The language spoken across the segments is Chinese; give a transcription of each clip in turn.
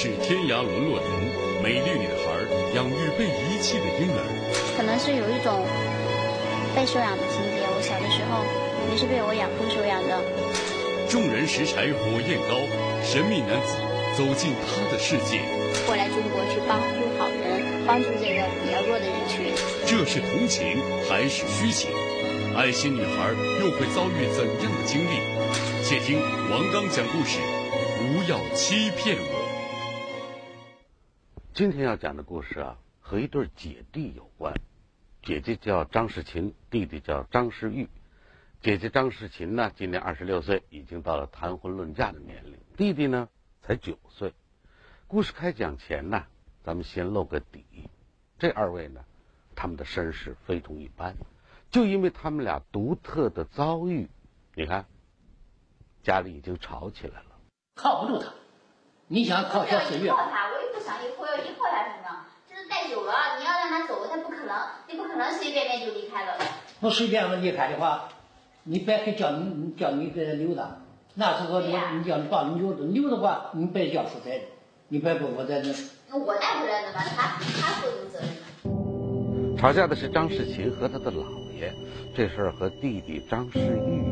城市天涯沦落人，美丽女孩养育被遗弃的婴儿。可能是有一种被收养的情节。我小的时候也是被我养父收养的。众人拾柴火焰高，神秘男子走进他的世界。我来中国去帮助好人，帮助这个比较弱的人群。这是同情还是虚情？爱心女孩又会遭遇怎样的经历？且听王刚讲故事。不要欺骗我。今天要讲的故事啊，和一对姐弟有关。姐姐叫张世琴，弟弟叫张世玉。姐姐张世琴呢，今年二十六岁，已经到了谈婚论嫁的年龄。弟弟呢，才九岁。故事开讲前呢，咱们先露个底。这二位呢，他们的身世非同一般。就因为他们俩独特的遭遇，你看，家里已经吵起来了。靠不住他，你想靠小四月？靠他，我也不想依靠，要依靠他什么？就是带久了，你要让他走，他不可能，你不可能随便便就离开了。不随便离开的话，你白黑叫你叫你给他留着，那时候你你叫你把你留着，留的话你别叫负责任，你别不负责任。那我带回来的吧，他他负有责任。吵架的是张世琴和他的姥爷，这事儿和弟弟张世玉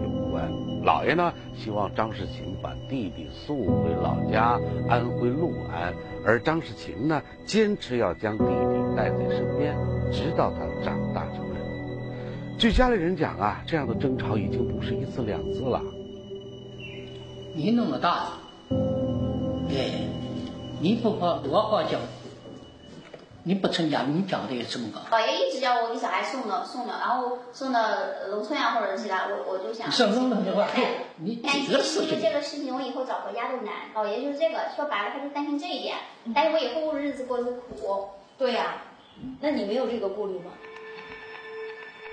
老。爷呢，希望张世琴把弟弟送回老家安徽六安，而张世琴呢，坚持要将弟弟带在身边，直到他长大成人。据家里人讲啊，这样的争吵已经不是一次两次了。你那么大了，哎，你不怕我好讲。你不成家，你长得也这么高。姥爷一直叫我给小孩送的，送的，然后送到农村呀，或者其他，我我就想。送农村的话，你担心这个事情，我以后找回家都难。姥爷就是这个，说白了，他就担心这一点，担心我以后日子过得苦。对呀，那你没有这个顾虑吗？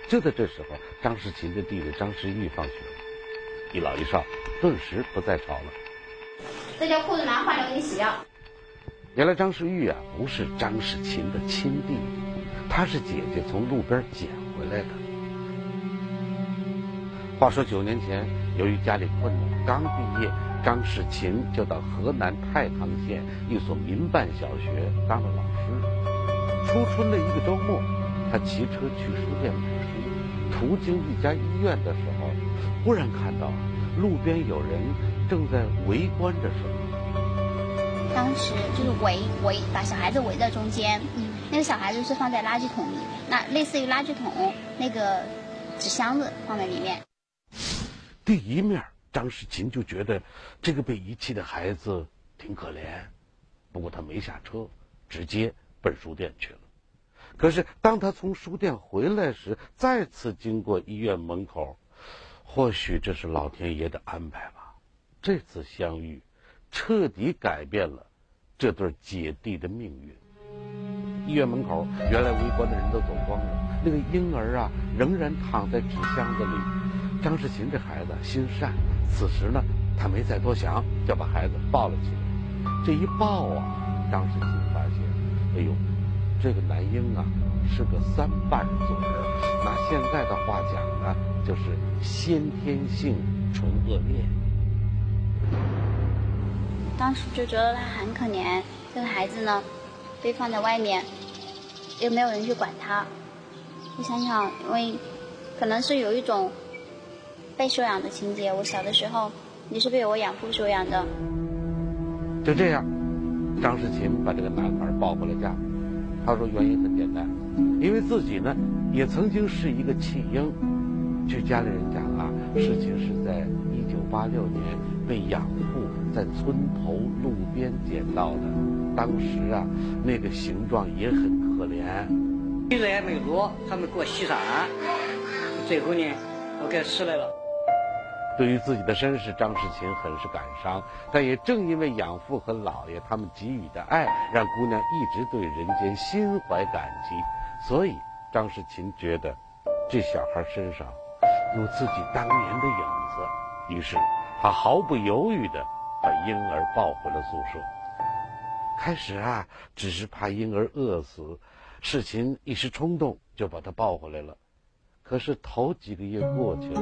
就在这时候，张世琴的弟弟张世玉放学了，一老一少顿时不再吵了。这条裤子拿换了，给你洗掉。原来张世玉啊不是张世琴的亲弟弟，他是姐姐从路边捡回来的。话说九年前，由于家里困难，刚毕业，张世琴就到河南太康县一所民办小学当了老师。初春的一个周末，他骑车去书店买书，途经一家医院的时候，忽然看到路边有人正在围观着什么。当时就是围围把小孩子围在中间，那个小孩子是放在垃圾桶里，那类似于垃圾桶那个纸箱子放在里面。第一面，张世琴就觉得这个被遗弃的孩子挺可怜，不过他没下车，直接奔书店去了。可是当他从书店回来时，再次经过医院门口，或许这是老天爷的安排吧。这次相遇。彻底改变了这对姐弟的命运。医院门口，原来围观的人都走光了，那个婴儿啊，仍然躺在纸箱子里。张世琴这孩子心善，此时呢，他没再多想，就把孩子抱了起来。这一抱啊，张世琴发现，哎呦，这个男婴啊，是个三瓣嘴儿。拿现在的话讲呢，就是先天性唇腭裂。当时就觉得他很可怜，这个孩子呢，被放在外面，又没有人去管他。我想想，因为可能是有一种被收养的情节。我小的时候你是被我养父收养的。就这样，张世琴把这个男孩抱回了家。他说原因很简单，因为自己呢也曾经是一个弃婴。据家里人讲啊，事情是在一九八六年被养的。在村头路边捡到的，当时啊，那个形状也很可怜。洗澡也没多，他们给我洗上，最后呢，我给死来了。对于自己的身世，张世琴很是感伤，但也正因为养父和姥爷他们给予的爱，让姑娘一直对人间心怀感激。所以张世琴觉得，这小孩身上有自己当年的影子，于是他毫不犹豫的。把婴儿抱回了宿舍。开始啊，只是怕婴儿饿死，事情一时冲动就把他抱回来了。可是头几个月过去了，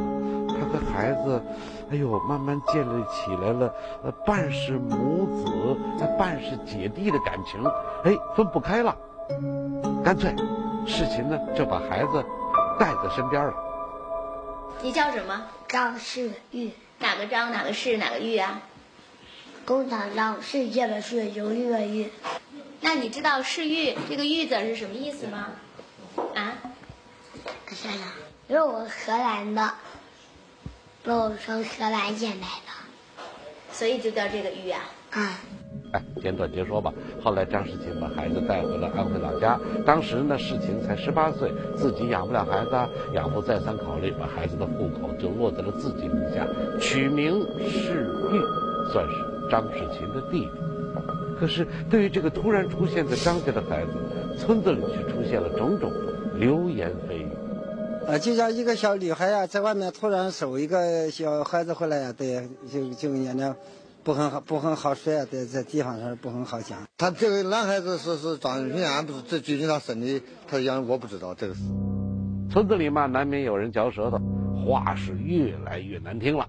他和孩子，哎呦，慢慢建立起来了，呃，半是母子，半是姐弟的感情，哎，分不开了。干脆，世琴呢就把孩子带在身边了。你叫什么？张世玉。哪个张？哪个世？哪个玉啊？工厂张，世界的世，荣誉的誉。那你知道“世玉”这个“玉”字是什么意思吗？啊？我想想，因为我荷兰的，我从荷兰捡来的，所以就叫这个玉啊。啊。哎，简短截说吧。后来张世琴把孩子带回了安徽老家，当时呢世琴才十八岁，自己养不了孩子，养父再三考虑，把孩子的户口就落在了自己名下，取名世玉，算是张世琴的弟弟。可是对于这个突然出现在张家的孩子，村子里却出现了种种流言蜚语。啊，就像一个小女孩呀，在外面突然收一个小孩子回来呀，对，就就人家不很好，不很好说呀，在在地方上不很好讲。他这个男孩子是是张平安，不是这最近他生的，他养我不知道这个事。村子里嘛，难免有人嚼舌头，话是越来越难听了。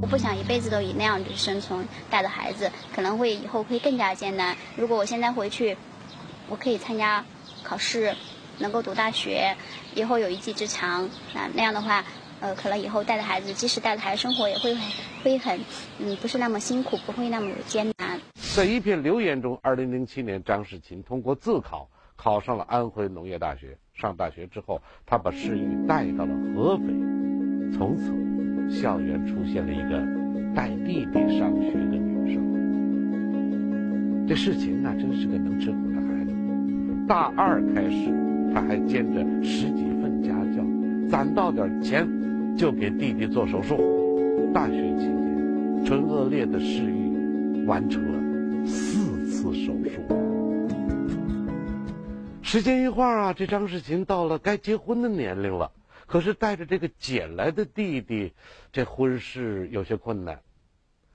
我不想一辈子都以那样的生存，带着孩子可能会以后会更加艰难。如果我现在回去，我可以参加考试，能够读大学，以后有一技之长，那那样的话。呃，可能以后带着孩子，即使带着孩子生活也会很会很，嗯，不是那么辛苦，不会那么艰难。在一片留言中，二零零七年，张世琴通过自考考上了安徽农业大学。上大学之后，他把世玉带到了合肥，从此校园出现了一个带弟弟上学的女生。这世琴啊，真是个能吃苦的孩子。大二开始，他还兼着十几份家教，攒到点钱。就给弟弟做手术。大学期间，唇腭裂的世玉完成了四次手术。时间一晃啊，这张世琴到了该结婚的年龄了。可是带着这个捡来的弟弟，这婚事有些困难。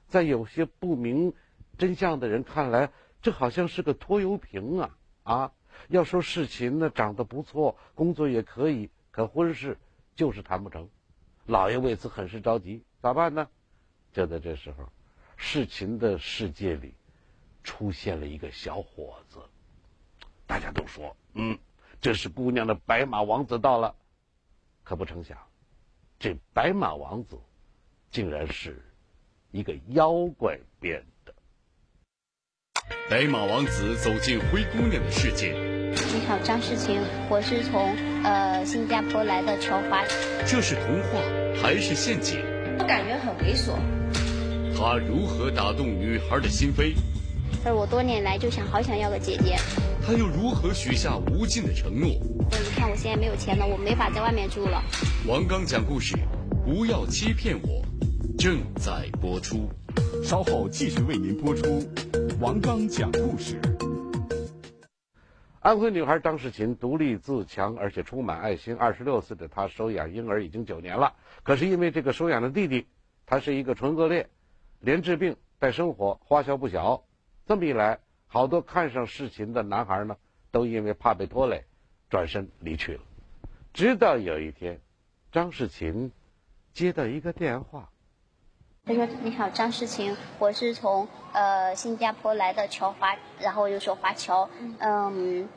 在有些不明真相的人看来，这好像是个拖油瓶啊！啊，要说世琴呢，长得不错，工作也可以，可婚事就是谈不成。老爷为此很是着急，咋办呢？就在这时候，世琴的世界里出现了一个小伙子。大家都说：“嗯，这是姑娘的白马王子到了。”可不成想，这白马王子竟然是一个妖怪变的。白马王子走进灰姑娘的世界。你好，张世琴，我是从呃新加坡来的乔华。这是童话还是陷阱？我感觉很猥琐。他如何打动女孩的心扉？而我多年来就想好想要个姐姐。他又如何许下无尽的承诺？你看我现在没有钱了，我没法在外面住了。王刚讲故事，不要欺骗我，正在播出。稍后继续为您播出。王刚讲故事。安徽女孩张世琴独立自强，而且充满爱心。二十六岁的她收养婴儿已经九年了，可是因为这个收养的弟弟，他是一个唇腭裂，连治病带生活，花销不小。这么一来，好多看上世琴的男孩呢，都因为怕被拖累，转身离去了。直到有一天，张世琴接到一个电话。他说：“你好，张世琴，我是从呃新加坡来的乔华，然后又说华侨，嗯，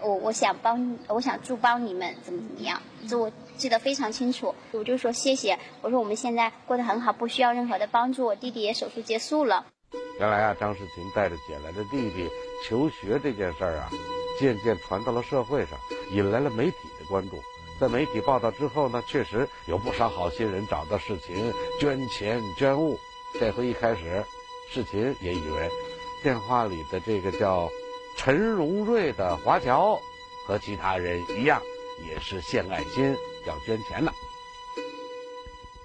我我想帮，我想助帮你们，怎么怎么样？这我记得非常清楚。我就说谢谢，我说我们现在过得很好，不需要任何的帮助。我弟弟也手术结束了。原来啊，张世琴带着捡来的弟弟求学这件事儿啊，渐渐传到了社会上，引来了媒体的关注。”在媒体报道之后呢，确实有不少好心人找到世琴捐钱捐物。这回一开始，世琴也以为电话里的这个叫陈荣瑞的华侨和其他人一样，也是献爱心要捐钱的。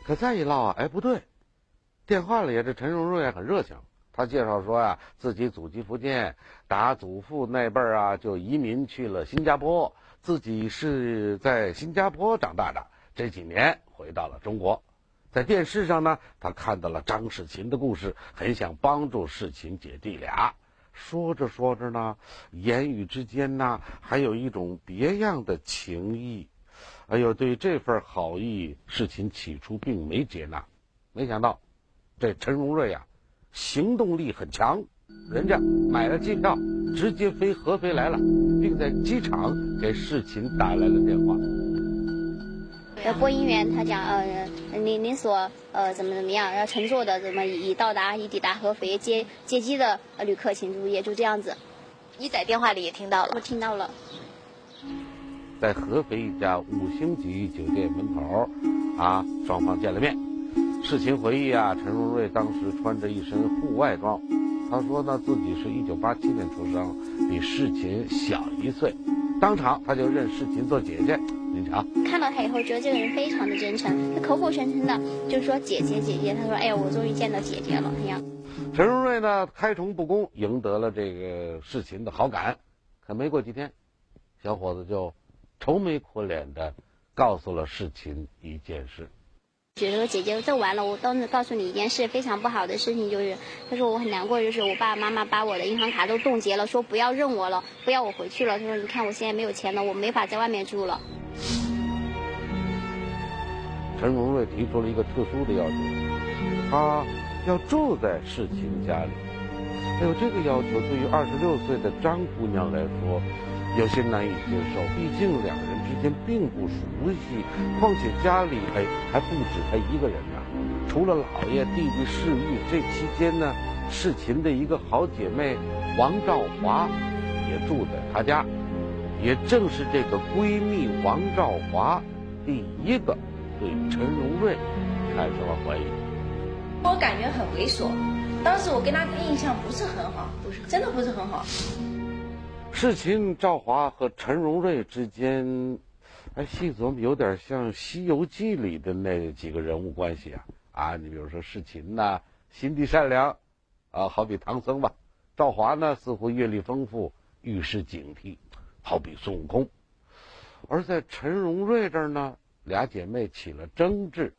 可再一唠啊，哎不对，电话里这陈荣瑞很热情，他介绍说啊，自己祖籍福建，打祖父那辈儿啊就移民去了新加坡。自己是在新加坡长大的，这几年回到了中国，在电视上呢，他看到了张世琴的故事，很想帮助世琴姐弟俩。说着说着呢，言语之间呢，还有一种别样的情谊。哎呦，对这份好意，世琴起初并没接纳，没想到这陈荣瑞呀，行动力很强，人家买了机票，直接飞合肥来了，并在机场给世琴打来了电话。呃，播音员他讲，呃，您您所呃怎么怎么样，然后乘坐的怎么已到达已抵达合肥接接机的旅客请注意，就这样子。你在电话里也听到了，我听到了。在合肥一家五星级酒店门口，啊，双方见了面。事情回忆啊，陈荣瑞当时穿着一身户外装，他说呢自己是一九八七年出生，比世琴小一岁。当场他就认世琴做姐姐。您瞧，看到他以后，觉得这个人非常的真诚，他口口声声的就说姐姐姐姐。他说：“哎呀，我终于见到姐姐了。”哎呀，陈荣瑞呢开诚布公，赢得了这个世琴的好感。可没过几天，小伙子就。愁眉苦脸的告诉了世琴一件事，觉得姐姐这完了，我当时告诉你一件事，非常不好的事情就是，他说我很难过，就是我爸爸妈妈把我的银行卡都冻结了，说不要认我了，不要我回去了。他说你看我现在没有钱了，我没法在外面住了。陈荣瑞提出了一个特殊的要求，他要住在世琴家里。哎呦，这个要求对于二十六岁的张姑娘来说。有些难以接受，毕竟两人之间并不熟悉，况且家里还还不止他一个人呢。除了姥爷、弟弟世玉，这期间呢，世琴的一个好姐妹王兆华也住在他家。也正是这个闺蜜王兆华，第一个对陈荣瑞产生了怀疑。我感觉很猥琐，当时我跟他的印象不是很好，不是真的不是很好。世琴、赵华和陈荣瑞之间，哎，细琢磨有点像《西游记》里的那几个人物关系啊啊！你比如说世琴呐，心地善良，啊，好比唐僧吧；赵华呢，似乎阅历丰富，遇事警惕，好比孙悟空。而在陈荣瑞这儿呢，俩姐妹起了争执，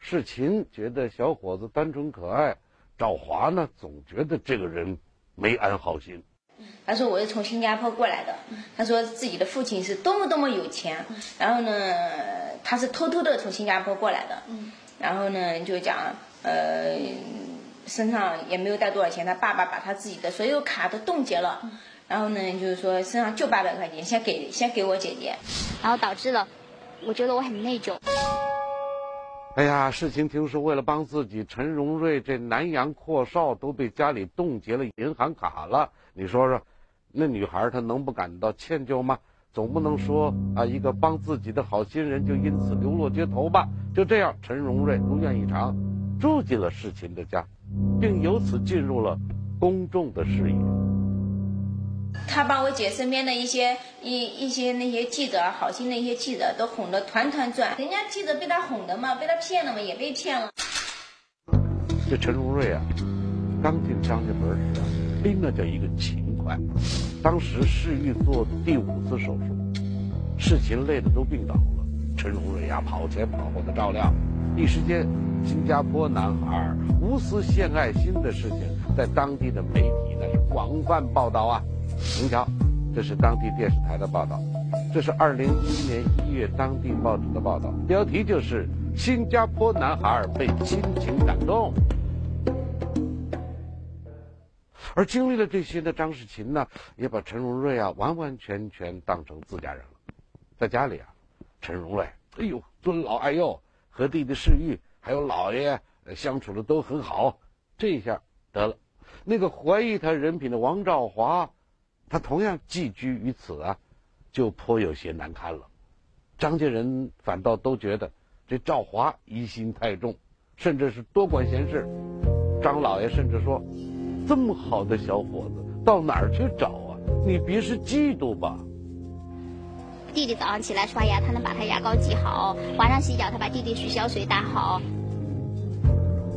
世琴觉得小伙子单纯可爱，赵华呢总觉得这个人没安好心。他说我是从新加坡过来的，他说自己的父亲是多么多么有钱，然后呢，他是偷偷的从新加坡过来的，然后呢就讲呃身上也没有带多少钱，他爸爸把他自己的所有卡都冻结了，然后呢就是说身上就八百块钱，先给先给我姐姐，然后导致了我觉得我很内疚。哎呀，事情听说为了帮自己，陈荣瑞这南洋阔少都被家里冻结了银行卡了。你说说，那女孩她能不感到歉疚吗？总不能说啊，一个帮自己的好心人就因此流落街头吧？就这样，陈荣瑞如愿以偿，住进了世琴的家，并由此进入了公众的视野。他把我姐身边的一些一一些那些记者，好心的一些记者都哄得团团转，人家记者被他哄的嘛，被他骗了嘛，也被骗了。这陈荣瑞啊，刚进张家门时啊，哎，那叫一个勤当时世玉做第五次手术，事情累得都病倒了，陈荣瑞呀跑前跑后的照料，一时间，新加坡男孩无私献爱心的事情，在当地的媒体那是广泛报道啊。您瞧，这是当地电视台的报道，这是二零一一年一月当地报纸的报道，标题就是“新加坡男孩被亲情感动”。而经历了这些的张世琴呢，也把陈荣瑞啊完完全全当成自家人了。在家里啊，陈荣瑞哎呦尊老爱幼，和弟弟世玉还有姥爷相处的都很好。这一下得了，那个怀疑他人品的王兆华。他同样寄居于此啊，就颇有些难堪了。张家人反倒都觉得这赵华疑心太重，甚至是多管闲事。张老爷甚至说：“这么好的小伙子，到哪儿去找啊？你别是嫉妒吧？”弟弟早上起来刷牙，他能把他牙膏挤好；晚上洗脚，他把弟弟洗脚水打好。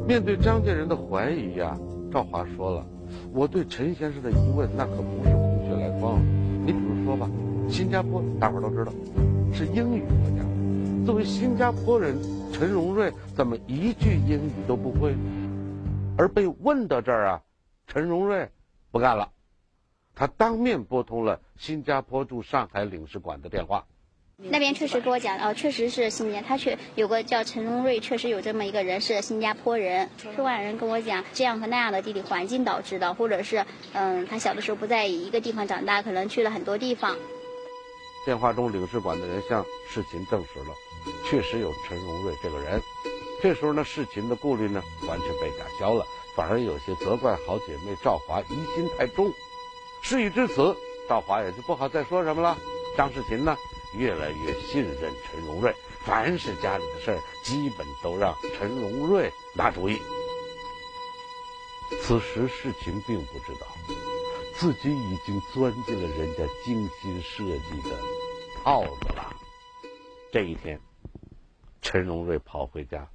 面对张家人的怀疑呀，赵华说了：“我对陈先生的疑问，那可不是。”空穴来风，你比如说吧，新加坡大伙儿都知道是英语国家，作为新加坡人，陈荣瑞怎么一句英语都不会？而被问到这儿啊，陈荣瑞不干了，他当面拨通了新加坡驻上海领事馆的电话，那边确实跟我讲，哦，确实是新加，他确有个叫陈荣瑞，确实有这么一个人是新加坡人。说话人跟我讲，这样和那样的地理环境导致的，或者是，嗯，他小的时候不在一个地方长大，可能去了很多地方。电话中领事馆的人向世琴证实了，确实有陈荣瑞这个人。这时候呢，世琴的顾虑呢完全被打消了，反而有些责怪好姐妹赵华疑心太重。事已至此，赵华也就不好再说什么了。张世琴呢？越来越信任陈荣瑞，凡是家里的事儿，基本都让陈荣瑞拿主意。此时事情并不知道，自己已经钻进了人家精心设计的套子了。这一天，陈荣瑞跑回家，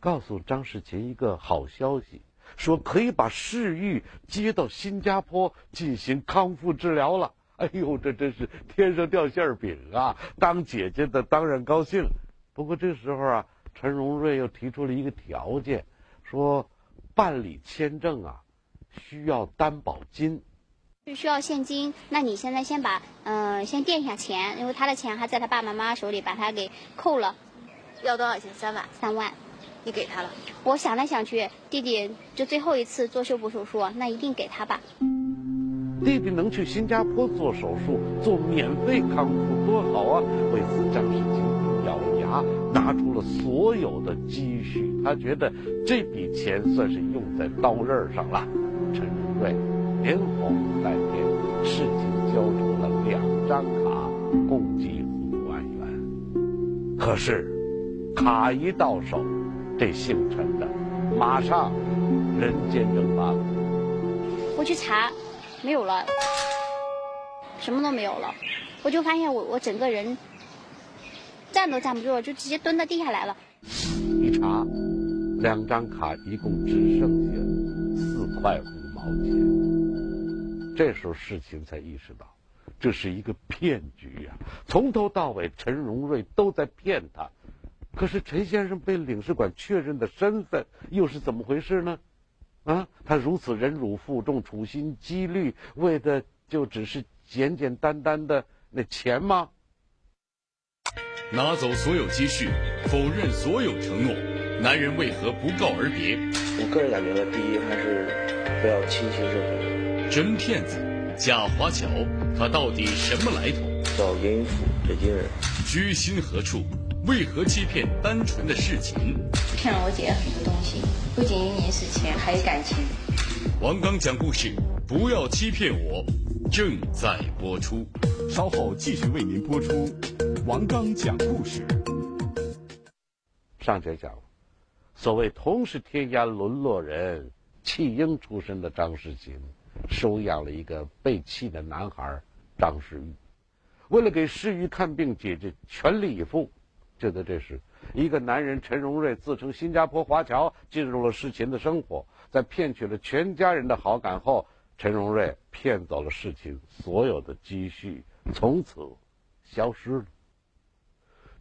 告诉张世琴一个好消息，说可以把世玉接到新加坡进行康复治疗了。哎呦，这真是天上掉馅饼啊！当姐姐的当然高兴，不过这时候啊，陈荣瑞又提出了一个条件，说办理签证啊需要担保金，是需要现金。那你现在先把嗯先垫一下钱，因为他的钱还在他爸爸妈妈手里，把他给扣了。要多少钱？三万。三万，你给他了？我想来想去，弟弟就最后一次做修补手术，那一定给他吧。弟弟能去新加坡做手术，做免费康复，多好啊！为此，张世清咬牙拿出了所有的积蓄，他觉得这笔钱算是用在刀刃上了。陈瑞连哄带骗，事情交出了两张卡，共计五万元。可是，卡一到手，这姓陈的马上人间蒸发了。我去查。没有了，什么都没有了，我就发现我我整个人站都站不住了，就直接蹲到地下来了。一查，两张卡一共只剩下四块五毛钱。这时候事情才意识到，这是一个骗局呀！从头到尾，陈荣瑞都在骗他。可是陈先生被领事馆确认的身份又是怎么回事呢？啊，他如此忍辱负重、处心积虑，为的就只是简简单单的那钱吗？拿走所有积蓄，否认所有承诺，男人为何不告而别？我个人感觉呢，第一还是不要轻信任何人。真骗子，贾华侨，他到底什么来头？叫严云甫，北京人。居心何处？为何欺骗单纯的事情？骗了我姐很多东西，不仅仅是钱，还有感情。王刚讲故事，不要欺骗我，正在播出。稍后继续为您播出。王刚讲故事。上节讲，所谓同是天涯沦落人，弃婴出身的张世琴，收养了一个被弃的男孩张世玉。为了给世玉看病，姐姐全力以赴。就在这时，一个男人陈荣瑞自称新加坡华侨，进入了世琴的生活。在骗取了全家人的好感后，陈荣瑞骗走了世琴所有的积蓄，从此消失了。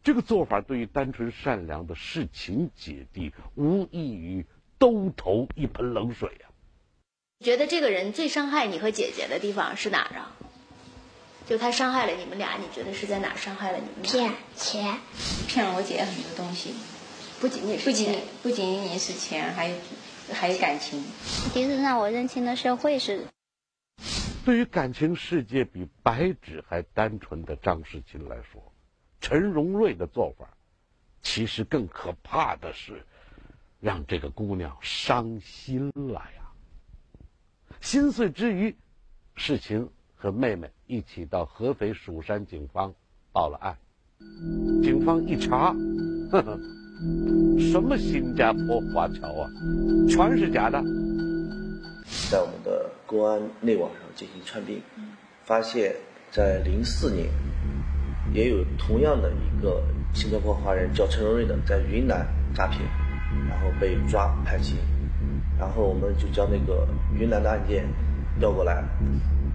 这个做法对于单纯善良的世琴姐弟，无异于兜头一盆冷水呀。觉得这个人最伤害你和姐姐的地方是哪儿啊？就他伤害了你们俩，你觉得是在哪伤害了你们俩？骗钱，骗了我姐姐很多东西，不仅仅是不仅不仅仅是钱，还有还有感情。其实让我认清的社会是，对于感情世界比白纸还单纯的张世琴来说，陈荣瑞的做法，其实更可怕的是，让这个姑娘伤心了呀。心碎之余，事情。和妹妹一起到合肥蜀山警方报了案，警方一查，呵呵，什么新加坡华侨啊，全是假的。在我们的公安内网上进行串并，发现，在零四年，也有同样的一个新加坡华人叫陈荣瑞的，在云南诈骗，然后被抓判刑，然后我们就将那个云南的案件调过来。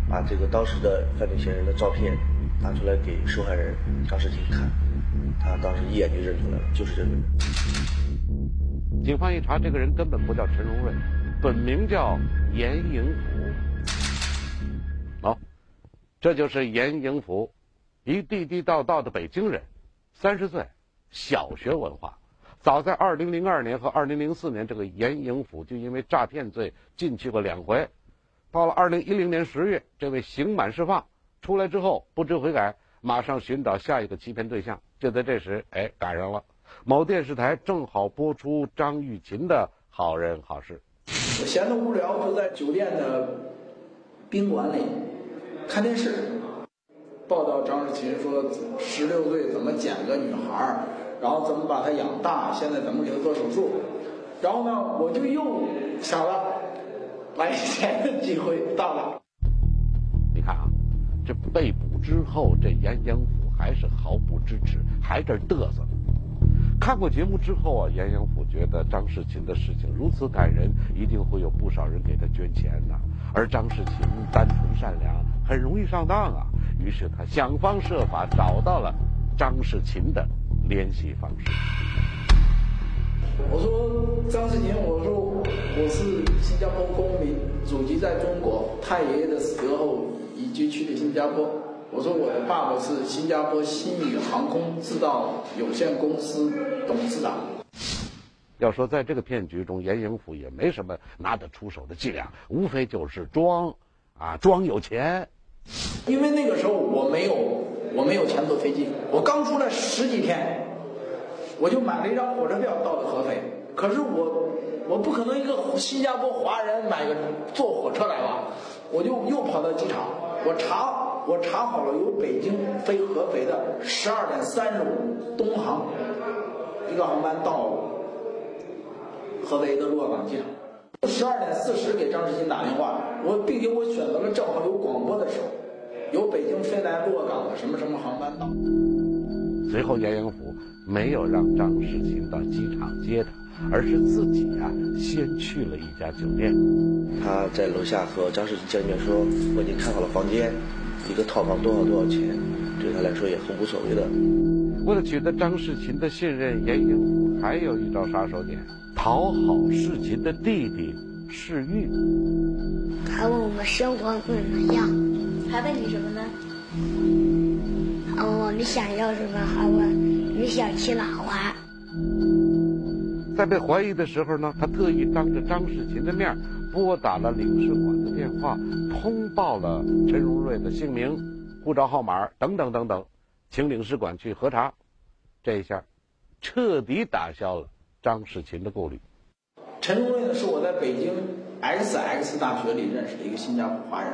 把这个当时的犯罪嫌疑人的照片拿出来给受害人张世婷看，他当时一眼就认出来了，就是这个人。警方一查，这个人根本不叫陈荣瑞，本名叫严迎福。好，这就是严迎福，一地地道道的北京人。三十岁，小学文化。早在二零零二年和二零零四年，这个严营福就因为诈骗罪进去过两回。到了二零一零年十月，这位刑满释放出来之后，不知悔改，马上寻找下一个欺骗对象。就在这时，哎，赶上了某电视台正好播出张玉琴的好人好事。我闲得无聊，就在酒店的宾馆里看电视，报道张世琴说十六岁怎么捡个女孩。然后怎么把她养大？现在怎么给她做手术？然后呢，我就又想了，来钱的机会到了。你看啊，这被捕之后，这严英甫还是毫不支持，还这嘚瑟。看过节目之后啊，严英甫觉得张世琴的事情如此感人，一定会有不少人给他捐钱的。而张世琴单纯善良，很容易上当啊。于是他想方设法找到了张世琴的。联系方式。我说张世杰，我说我是新加坡公民，祖籍在中国，太爷爷的时候已经去了新加坡。我说我的爸爸是新加坡新宇航空制造有限公司董事长。要说在这个骗局中，严英甫也没什么拿得出手的伎俩，无非就是装啊，装有钱。因为那个时候我没有。我没有钱坐飞机，我刚出来十几天，我就买了一张火车票到了合肥。可是我我不可能一个新加坡华人买个坐火车来吧？我就又跑到机场，我查我查好了由北京飞合肥的十二点三十五东航一个航班到合肥的洛港机场。十二点四十给张志新打电话，我并且我选择了正好有广播的时候。由北京飞来洛港的什么什么航班到。随后，严英虎没有让张世琴到机场接他，而是自己啊先去了一家酒店。他在楼下和张世琴见面说：“我已经看好了房间，一个套房多少多少钱，对他来说也很无所谓的。”为了取得张世琴的信任，严英甫还有一招杀手锏：讨好世琴的弟弟世玉。还问我们生活怎么样。还问你什么呢？我们想要什么？好啊你想去哪玩？在被怀疑的时候呢，他特意当着张世琴的面拨打了领事馆的电话，通报了陈荣瑞的姓名、护照号码等等等等，请领事馆去核查。这一下，彻底打消了张世琴的顾虑。陈荣瑞呢，是我在北京 X X 大学里认识的一个新加坡华人。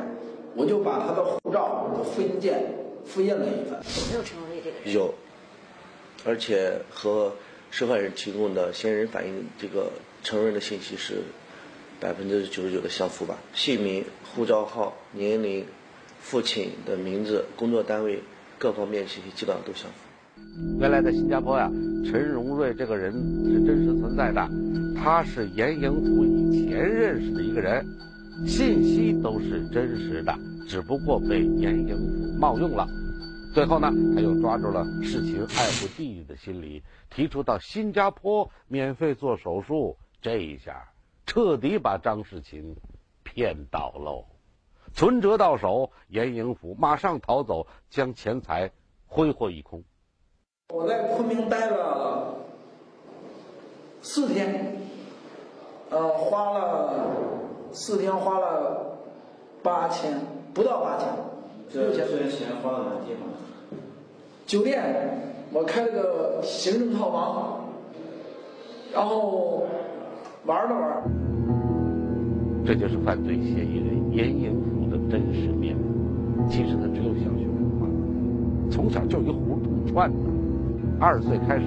我就把他的护照的复印件复印了一份。有没有陈荣瑞这个人？有，而且和受害人提供的嫌疑人反映这个陈荣瑞的信息是百分之九十九的相符吧？姓名、护照号、年龄、父亲的名字、工作单位各方面信息基本上都相符。原来在新加坡呀，陈荣瑞这个人是真实存在的，他是严迎甫以前认识的一个人。信息都是真实的，只不过被严英甫冒用了。最后呢，他又抓住了世琴爱护弟弟的心理，提出到新加坡免费做手术。这一下彻底把张世琴骗倒喽。存折到手，严英福马上逃走，将钱财挥霍一空。我在昆明待了四天，呃，花了。四天花了八千，不到八千，六千。这些钱花到哪地方？酒店，我开了个行政套房，然后玩了玩。这就是犯罪嫌疑人严应甫的真实面目。其实他只有小学文化，从小就一胡同串子。二十岁开始，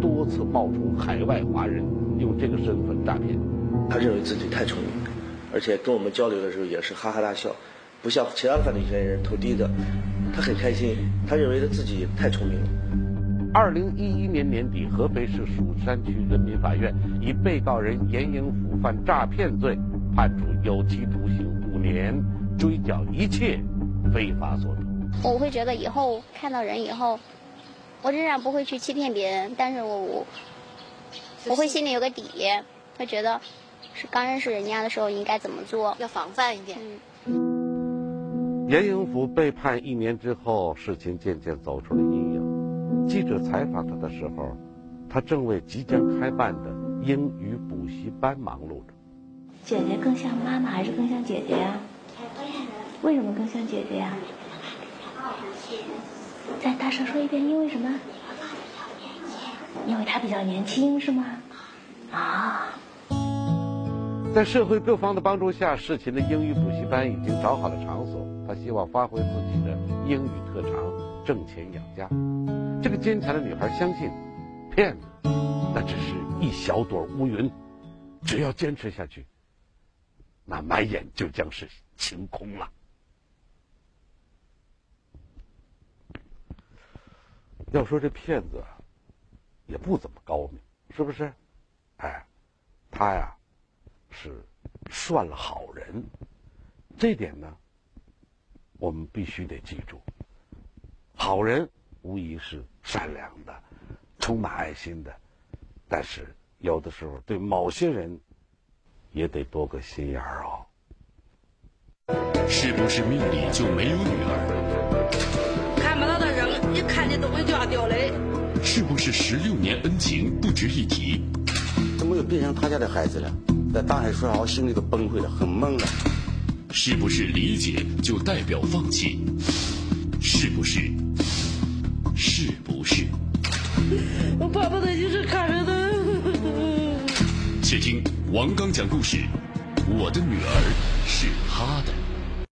多次冒充海外华人，用这个身份诈骗。他认为自己太聪明。而且跟我们交流的时候也是哈哈大笑，不像其他的犯罪嫌疑人头低的，他很开心，他认为他自己太聪明了。二零一一年年底，合肥市蜀山区人民法院以被告人严英甫犯诈骗罪，判处有期徒刑五年，追缴一切非法所得。我会觉得以后看到人以后，我仍然不会去欺骗别人，但是我我我会心里有个底，会觉得。是刚认识人家的时候应该怎么做？要防范一点。严英福被判一年之后，事情渐渐走出了阴影。记者采访他的时候，他正为即将开办的英语补习班忙碌着。姐姐更像妈妈还是更像姐姐呀？为什么更像姐姐呀？再大声说一遍，因为什么？因为她比较年轻，是吗？啊。在社会各方的帮助下，世琴的英语补习班已经找好了场所。他希望发挥自己的英语特长，挣钱养家。这个坚强的女孩相信，骗子那只是一小朵乌云，只要坚持下去，那满眼就将是晴空了。要说这骗子也不怎么高明，是不是？哎，他呀。是算了好人，这点呢，我们必须得记住。好人无疑是善良的，充满爱心的，但是有的时候对某些人也得多个心眼儿哦。是不是命里就没有女儿？看不到的人，一看见东西就要掉泪。是不是十六年恩情不值一提？怎么又变成他家的孩子了？在大海说啥，我心里都崩溃了，很懵了。是不是理解就代表放弃？是不是？是不是？我爸爸的就是卡着的。且听王刚讲故事，我的女儿是他的。